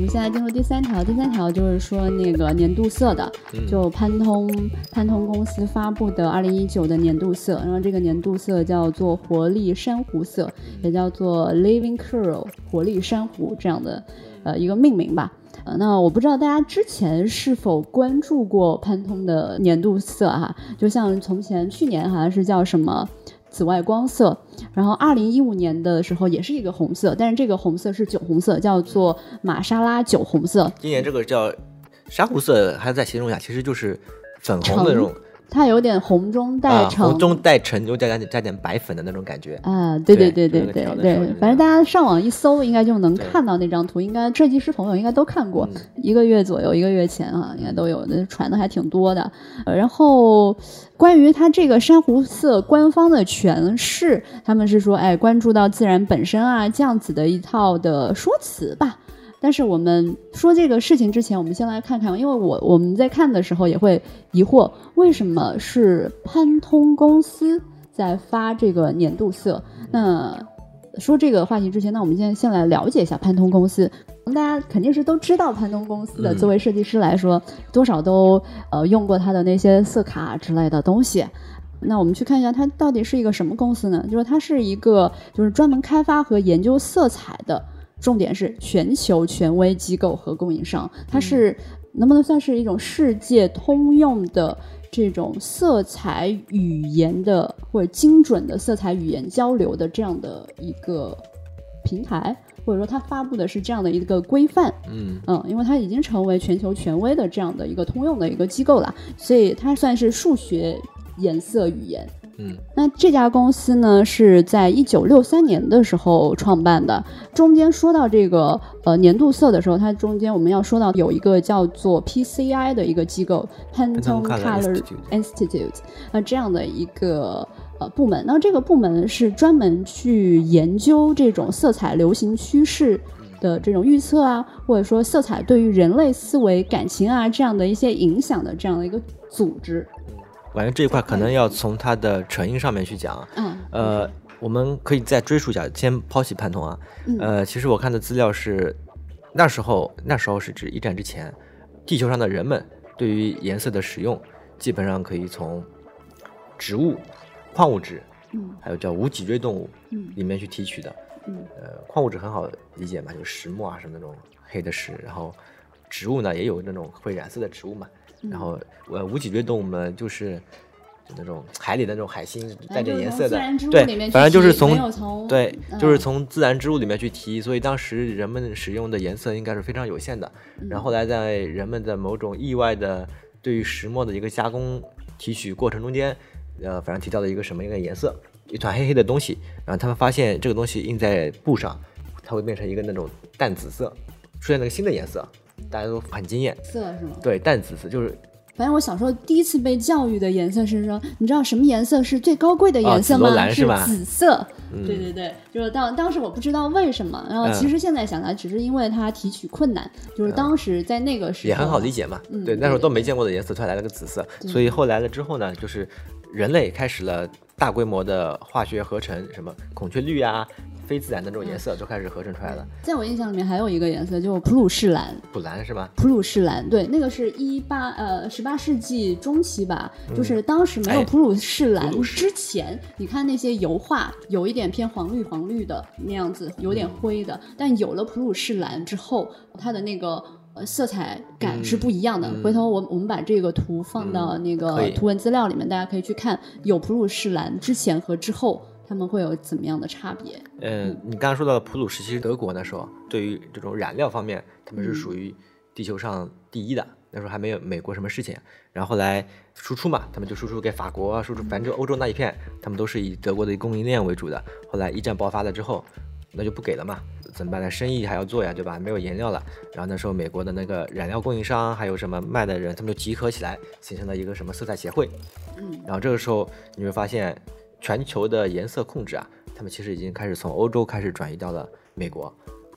们现在进入第三条。第三条就是说那个年度色的，嗯就潘通潘通公司发布的二零一九的年度色，然后这个年度色叫做活力珊瑚色，也叫做 Living Coral 活力珊瑚这样的呃一个命名吧。呃，那我不知道大家之前是否关注过潘通的年度色哈、就像从前去年好像是叫什么紫外光色，然后二零一五年的时候也是一个红色，但是这个红色是酒红色，叫做玛莎拉酒红色。今年这个叫珊瑚色，还要再形容一下，其实就是粉红的那种它有点红中带啊，橙，红中带橙，又加点加点白粉的那种感觉。啊，对对对对对对反正大家上网一搜，应该就能看到那张图。应该设计师朋友应该都看过，嗯一个月左右，一个月前啊，应该都有，的传的还挺多的。呃然后关于它这个珊瑚色官方的诠释，他们是说，哎，关注到自然本身啊，这样子的一套的说辞吧。但是我们说这个事情之前，我们先来看看，因为我我们在看的时候也会疑惑，为什么是潘通公司在发这个年度色？那说这个话题之前，那我们现在先来了解一下潘通公司。大家肯定是都知道潘通公司的，嗯作为设计师来说，多少都呃用过它的那些色卡之类的东西。那我们去看一下，它到底是一个什么公司呢？就是它是一个就是专门开发和研究色彩的，重点是全球权威机构和供应商。它是、能不能算是一种世界通用的这种色彩语言的或者精准的色彩语言交流的这样的一个平台，或者说它发布的是这样的一个规范。嗯嗯，因为它已经成为全球权威的这样的一个通用的一个机构了，所以它算是数学颜色语言。嗯那这家公司呢，是在一九六三年的时候创办的。中间说到这个呃年度色的时候，它中间我们要说到有一个叫做 PCI 的一个机构 Pantone Color Institute，那这样的一个呃部门。那这个部门是专门去研究这种色彩流行趋势。的这种预测啊，或者说色彩对于人类思维、感情啊这样的一些影响的这样的一个组织，我感觉这一块可能要从它的成因上面去讲啊。嗯，呃，我们可以再追溯一下，先抛弃潘通啊。嗯呃，其实我看的资料是，那时候那时候是指一战之前，地球上的人们对于颜色的使用，基本上可以从植物、矿物质，嗯还有叫无脊椎动物嗯里面去提取的。嗯呃，矿物质很好理解嘛，就是石墨啊什么那种黑的石，然后植物呢也有那种会染色的植物嘛，然后呃无脊椎动物呢就是。就那种海里的那种海星带点颜色的对反正就是从从对，嗯就是从自然之物里面去提，所以当时人们使用的颜色应该是非常有限的。嗯然后后来在人们的某种意外的对于石墨的一个加工提取过程中间，呃，反正提到了一个什么一个颜色，一团黑黑的东西，然后他们发现这个东西印在布上，它会变成一个那种淡紫色，出现了个新的颜色，大家都很惊艳。色是吗？对，淡紫色就是反正我小时候第一次被教育的颜色是说，你知道什么颜色是最高贵的颜色吗？哦紫罗兰是吧紫色。嗯对对对，就是当当时我不知道为什么，然后嗯其实现在想来，只是因为它提取困难，就是当时在那个时候也很好理解嘛。嗯对，那时候都没见过的颜色，突然来了个紫色，所以后来了之后呢，就是人类开始了大规模的化学合成，什么孔雀绿啊、非自然的这种颜色就开始合成出来了。在我印象里面还有一个颜色，就普鲁士蓝。普蓝是吧？普鲁士蓝，对，那个是一八呃十八世纪中期吧，就是当时没有哎普鲁士蓝之前，你看那些油画有一点偏黄绿黄绿的那样子，有点灰的，但有了普鲁士蓝之后，它的那个。呃，色彩感是不一样的。回头我我们把这个图放到那个图文资料里面，大家可以去看有普鲁士蓝之前和之后，他们会有怎么样的差别。嗯，你刚刚说到的普鲁士，其实德国那时候对于这种染料方面，他们是属于地球上第一的。那时候还没有美国什么事情，然后后来输出嘛，他们就输出给法国，输出反正就欧洲那一片，他们都是以德国的供应链为主的。后来一战爆发了之后，那就不给了嘛，怎么办呢？生意还要做呀，对吧？没有颜料了，然后那时候美国的那个染料供应商还有什么卖的人，他们就集合起来，形成了一个什么色彩协会。嗯，然后这个时候你会发现，全球的颜色控制啊，他们其实已经开始从欧洲开始转移到了美国。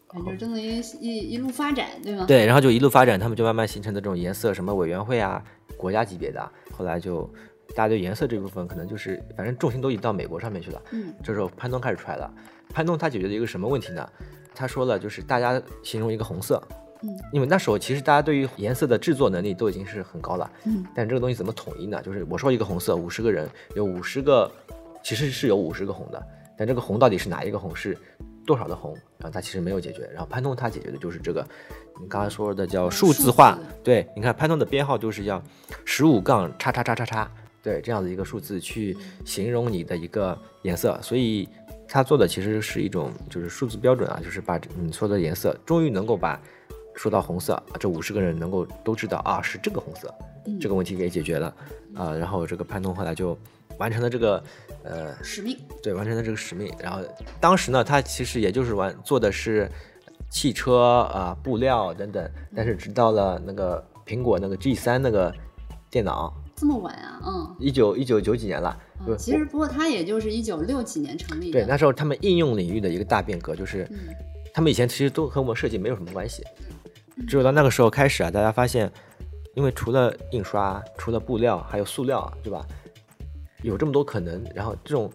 感觉真的一一一路发展，对吗？对，然后就一路发展，他们就慢慢形成的这种颜色什么委员会啊，国家级别的啊，后来就大家对颜色这部分可能就是反正重心都移到美国上面去了。嗯，这时候潘东开始出来了。潘东他解决了一个什么问题呢？他说了，就是大家形容一个红色，嗯，因为那时候其实大家对于颜色的制作能力都已经是很高了，嗯，但这个东西怎么统一呢？就是我说一个红色，五十个人有五十个，其实是有五十个红的，但这个红到底是哪一个红是多少的红？然后他其实没有解决。然后潘通它解决的就是这个，你刚才说的叫数字化。字对，你看潘通的编号就是要十五杠叉叉叉叉叉，对，这样的一个数字去形容你的一个颜色，所以他做的其实是一种就是数字标准啊，就是把你说的颜色终于能够把说到红色，这五十个人能够都知道啊是这个红色，这个问题给解决了啊、然后这个潘通后来就完成了这个呃使命。对，完成了这个使命。然后当时呢，他其实也就是完做的是汽车啊、布料等等，但是直到了那个苹果那个 G 三那个电脑，这么晚啊，嗯。一九一九九几年了，其实不过它也就是一九六几年成立的。对那时候他们应用领域的一个大变革，就是嗯他们以前其实都和我们设计没有什么关系，只有到那个时候开始啊，大家发现，因为除了印刷，除了布料，还有塑料，对吧？有这么多可能，然后这种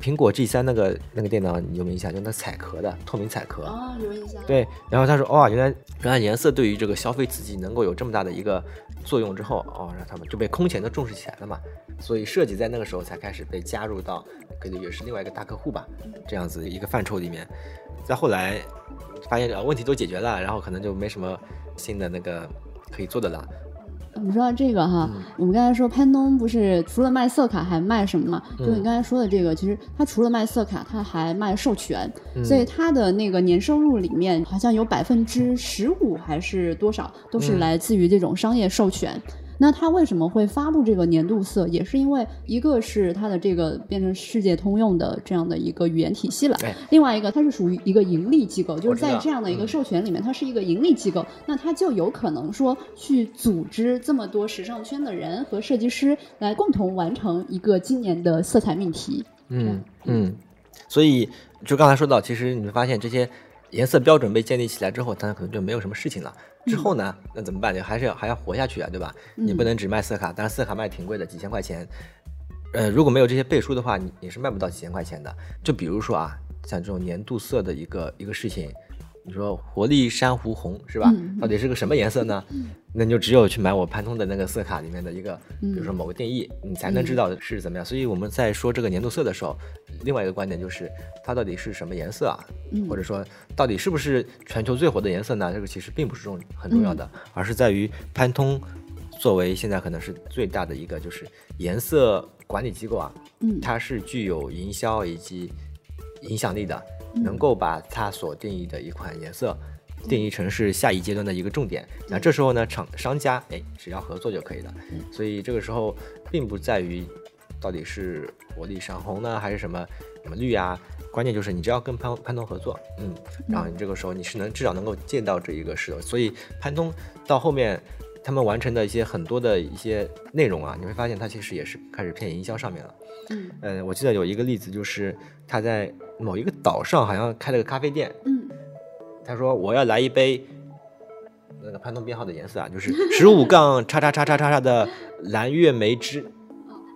苹果 G 三那个那个电脑，你有没有印象？就那彩壳的透明彩壳，哦，有印象。对，然后他说，哇、原来原来颜色对于这个消费刺激能够有这么大的一个作用之后，哦，让他们就被空前的重视起来了嘛。所以设计在那个时候才开始被加入到，可能也是另外一个大客户吧，这样子一个范畴里面。再后来发现啊问题都解决了，然后可能就没什么新的那个可以做的了。你说到这个哈，嗯我们刚才说潘东不是除了卖色卡还卖什么嘛？就嗯你刚才说的这个，其实他除了卖色卡，他还卖授权，嗯所以他的那个年收入里面好像有百分之十五还是多少，都是嗯来自于这种商业授权。那它为什么会发布这个年度色？也是因为一个是它的这个变成世界通用的这样的一个语言体系了，哎另外一个它是属于一个盈利机构，就是在这样的一个嗯授权里面，它是一个盈利机构，那它就有可能说去组织这么多时尚圈的人和设计师来共同完成一个今年的色彩命题。嗯嗯，所以就刚才说到，其实你会发现这些颜色标准被建立起来之后，它可能就没有什么事情了。之后呢，那怎么办？你还是要还要活下去啊，对吧？你不能只卖色卡，但是色卡卖挺贵的，几千块钱。呃，如果没有这些背书的话，你你是卖不到几千块钱的。就比如说啊，像这种年度色的一个一个事情，你说活力珊瑚红是吧？嗯到底是个什么颜色呢？那你就只有去买我潘通的那个色卡里面的一个，比如说某个定义，你才能知道是怎么样。所以我们在说这个年度色的时候，另外一个观点就是它到底是什么颜色啊？嗯或者说到底是不是全球最火的颜色呢？这个其实并不是重很重要的，而是在于潘通作为现在可能是最大的一个就是颜色管理机构啊，嗯它是具有营销以及影响力的，能够把它所定义的一款颜色定义成是下一阶段的一个重点。那这时候呢，厂商家哎只要合作就可以了。所以这个时候并不在于到底是活力闪红呢，还是什么什么绿啊，关键就是你只要跟潘潘通合作，嗯，然后你这个时候你是能至少能够见到这一个势头。所以潘通到后面。他们完成的一些很多的一些内容啊，你会发现它其实也是开始偏营销上面了。嗯。呃，我记得有一个例子，就是他在某一个岛上好像开了个咖啡店，嗯。他说我要来一杯那个潘通编号的颜色啊，就是 十五杠叉叉叉叉叉叉的蓝月梅汁，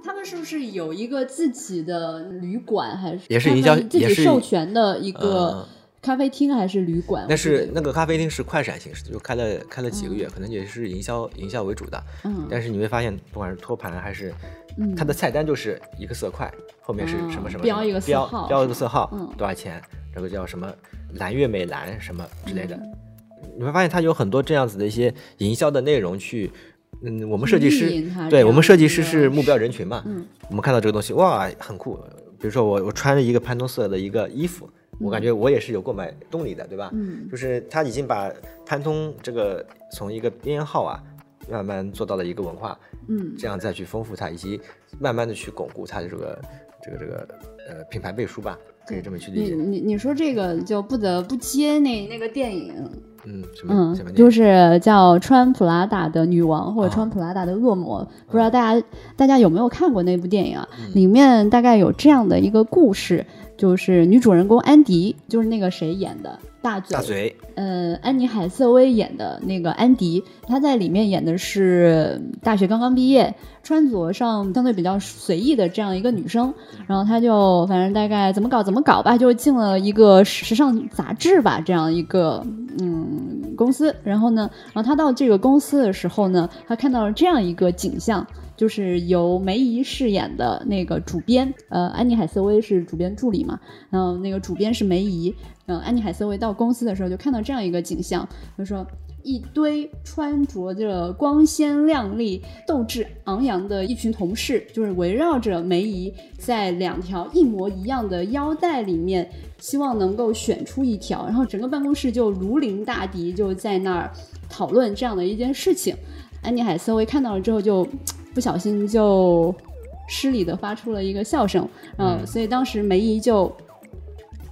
他们是不是有一个自己的旅馆，还是也是营销自己授权的一个呃咖啡厅，还是旅馆？但是那个咖啡厅是快闪形式，就开了开了几个月，可能也是营销营销为主的。嗯。但是你会发现，不管是托盘还是嗯。它的菜单就是一个色块，后面是什么什么标一个色标号。标一个色号嗯。多少钱，这个叫什么蓝月美蓝什么之类的。嗯。你会发现它有很多这样子的一些营销的内容去，嗯，我们设计师对我们设计师是目标人群嘛，嗯。我们看到这个东西哇很酷，比如说我我穿着一个潘通色的一个衣服，我感觉我也是有购买动力的，对吧？嗯就是他已经把潘通这个从一个编号啊，慢慢做到了一个文化，嗯这样再去丰富它，以及慢慢的去巩固它的这个这个这个呃品牌背书吧，可以这么去理你解。你你说这个就不得不接那那个电影，嗯，嗯，就是叫穿普拉达的女王或者啊穿普拉达的恶魔，不知道大家大家有没有看过那部电影啊？嗯。里面大概有这样的一个故事，就是女主人公安迪，就是那个谁演的大嘴，大嘴，呃，安妮海瑟薇演的那个安迪，她在里面演的是大学刚刚毕业，穿着上相对比较随意的这样一个女生，然后她就反正大概怎么搞怎么搞吧，就进了一个时尚杂志吧这样一个嗯公司，然后呢，然后他到这个公司的时候呢，他看到了这样一个景象。就是由梅姨饰演的那个主编，呃，安妮海瑟薇是主编助理嘛，然后那个主编是梅姨，嗯，安妮海瑟薇到公司的时候就看到这样一个景象，就说一堆穿着着光鲜亮丽、斗志昂扬的一群同事，就是围绕着梅姨，在两条一模一样的腰带里面，希望能够选出一条，然后整个办公室就如临大敌，就在那儿讨论这样的一件事情。安妮海瑟薇看到了之后就，不小心就失礼的发出了一个笑声，嗯，嗯所以当时梅姨就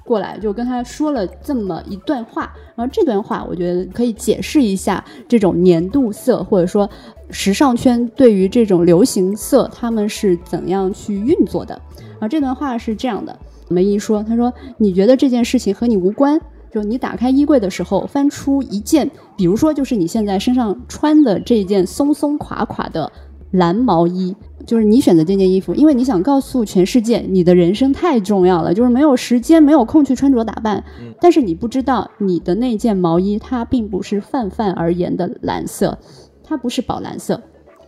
过来就跟他说了这么一段话，然后这段话我觉得可以解释一下这种年度色或者说时尚圈对于这种流行色他们是怎样去运作的。然后这段话是这样的，梅姨说：“她说你觉得这件事情和你无关。”就你打开衣柜的时候，翻出一件，比如说就是你现在身上穿的这件松松垮垮的蓝毛衣，就是你选择这件衣服，因为你想告诉全世界，你的人生太重要了，就是没有时间、没有空去穿着打扮。嗯但是你不知道，你的那件毛衣它并不是泛泛而言的蓝色，它不是宝蓝色，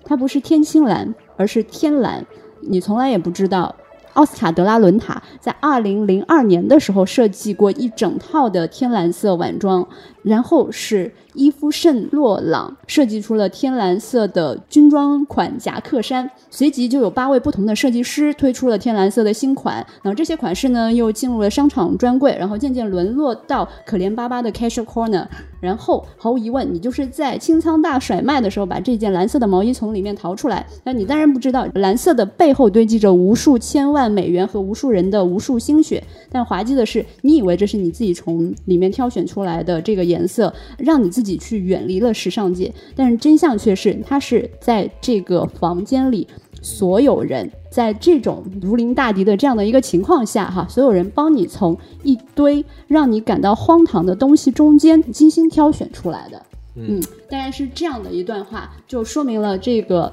它不是天青蓝，而是天蓝。你从来也不知道。奥斯卡德拉伦塔在二零零二年的时候设计过一整套的天蓝色晚装，然后是伊夫圣洛朗设计出了天蓝色的军装款夹克衫，随即就有八位不同的设计师推出了天蓝色的新款，然后这些款式呢又进入了商场专柜，然后渐渐沦落到可怜巴巴的 casual corner，然后毫无疑问，你就是在清仓大甩卖的时候把这件蓝色的毛衣从里面淘出来，那你当然不知道蓝色的背后堆积着无数千万美元和无数人的无数心血，但滑稽的是，你以为这是你自己从里面挑选出来的这个颜色，让你自己去远离了时尚界，但是真相却是，他是在这个房间里。所有人在这种如临大敌的这样的一个情况下，哈，所有人帮你从一堆让你感到荒唐的东西中间精心挑选出来的。嗯，大概是这样的一段话，就说明了这个。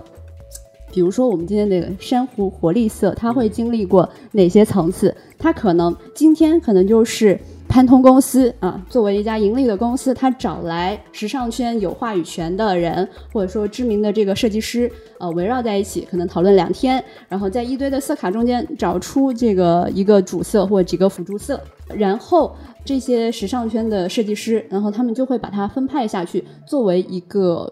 比如说，我们今天的珊瑚活力色，它会经历过哪些层次？它可能今天可能就是潘通公司啊，作为一家盈利的公司，它找来时尚圈有话语权的人，或者说知名的这个设计师，呃，围绕在一起，可能讨论两天，然后在一堆的色卡中间找出这个一个主色或几个辅助色，然后这些时尚圈的设计师，然后他们就会把它分派下去，作为一个。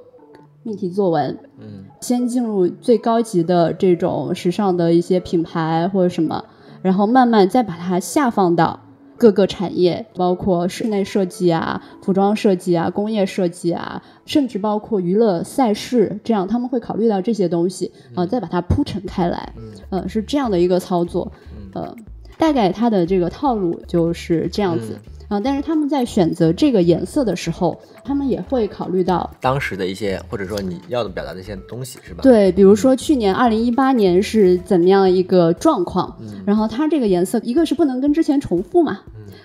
命题作文，嗯先进入最高级的这种时尚的一些品牌或者什么，然后慢慢再把它下放到各个产业，包括室内设计啊、服装设计啊、工业设计啊，甚至包括娱乐赛事，这样他们会考虑到这些东西啊、再把它铺陈开来，嗯。呃，是这样的一个操作，呃，大概它的这个套路就是这样子。啊，但是他们在选择这个颜色的时候，他们也会考虑到当时的一些或者说你要的表达的一些东西是吧？，对，比如说去年二零一八年是怎么样一个状况，嗯然后它这个颜色一个是不能跟之前重复嘛，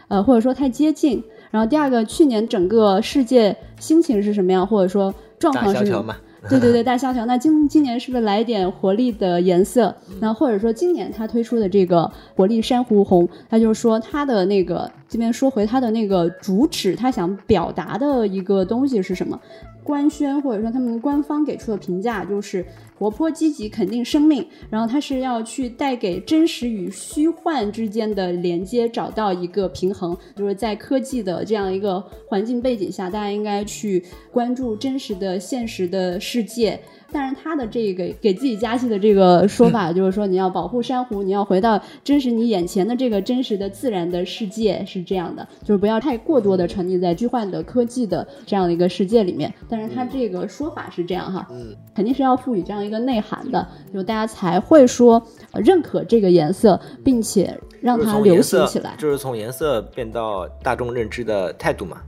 呃，或者说太接近，然后第二个去年整个世界心情是什么样，或者说状况是什么 对对对，大萧条。那今今年是不是来点活力的颜色？那或者说今年他推出的这个活力珊瑚红，他就是说他的那个这边说回他的那个主旨，他想表达的一个东西是什么？官宣或者说他们官方给出的评价就是活泼积极，肯定生命。然后它是要去带给真实与虚幻之间的连接，找到一个平衡。就是在科技的这样一个环境背景下，大家应该去关注真实的、现实的世界。但是他的这个给自己加戏的这个说法，就是说你要保护珊瑚，你要回到真实你眼前的这个真实的自然的世界，是这样的，就是不要太过多的沉溺在虚幻的科技的这样的一个世界里面。但是他这个说法是这样哈，嗯肯定是要赋予这样一个内涵的，就大家才会说、呃认可这个颜色，并且让它流行起来。就是从颜色变到大众认知的态度嘛。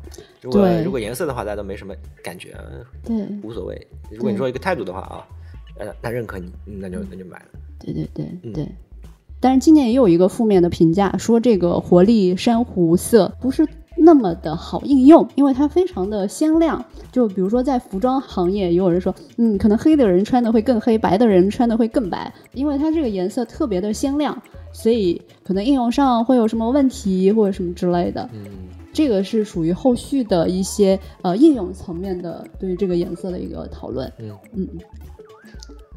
如果对如果颜色的话，大家都没什么感觉，对无所谓。如果你说一个态度的话啊，呃，他认可你，嗯那就那就买了。对对对嗯对。但是今年也有一个负面的评价，说这个活力珊瑚色不是那么的好应用，因为它非常的鲜亮。就比如说在服装行业，也有人说，嗯，可能黑的人穿的会更黑，白的人穿的会更白，因为它这个颜色特别的鲜亮，所以可能应用上会有什么问题或者什么之类的。嗯这个是属于后续的一些呃应用层面的对于这个颜色的一个讨论。嗯嗯，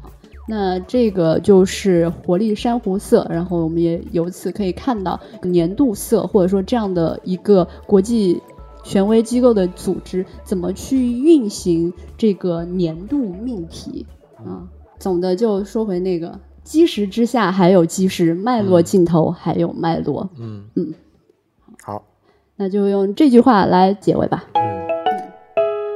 好，那这个就是活力珊瑚色，然后我们也由此可以看到年度色或者说这样的一个国际权威机构的组织怎么去运行这个年度命题啊。总的就说回那个基石之下还有基石，脉络尽头还有脉络。嗯嗯，好，那就用这句话来结尾吧。嗯。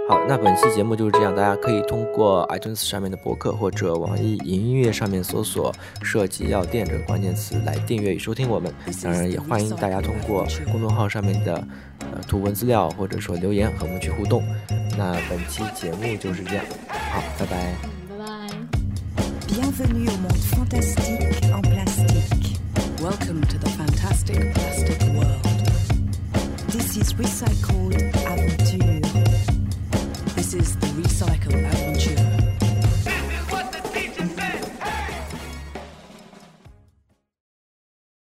好，那本期节目就是这样，大家可以通过 iTunes 上面的博客或者网易云音乐上面搜索“设计药店”这个关键词来订阅与收听我们。当然，也欢迎大家通过公众号上面的呃图文资料或者说留言和我们去互动。那本期节目就是这样，好，拜拜。拜拜。Bienvenue au monde fantastique en plastique. Welcome to the fantastic This is Recycled Aventure. This is the Recycle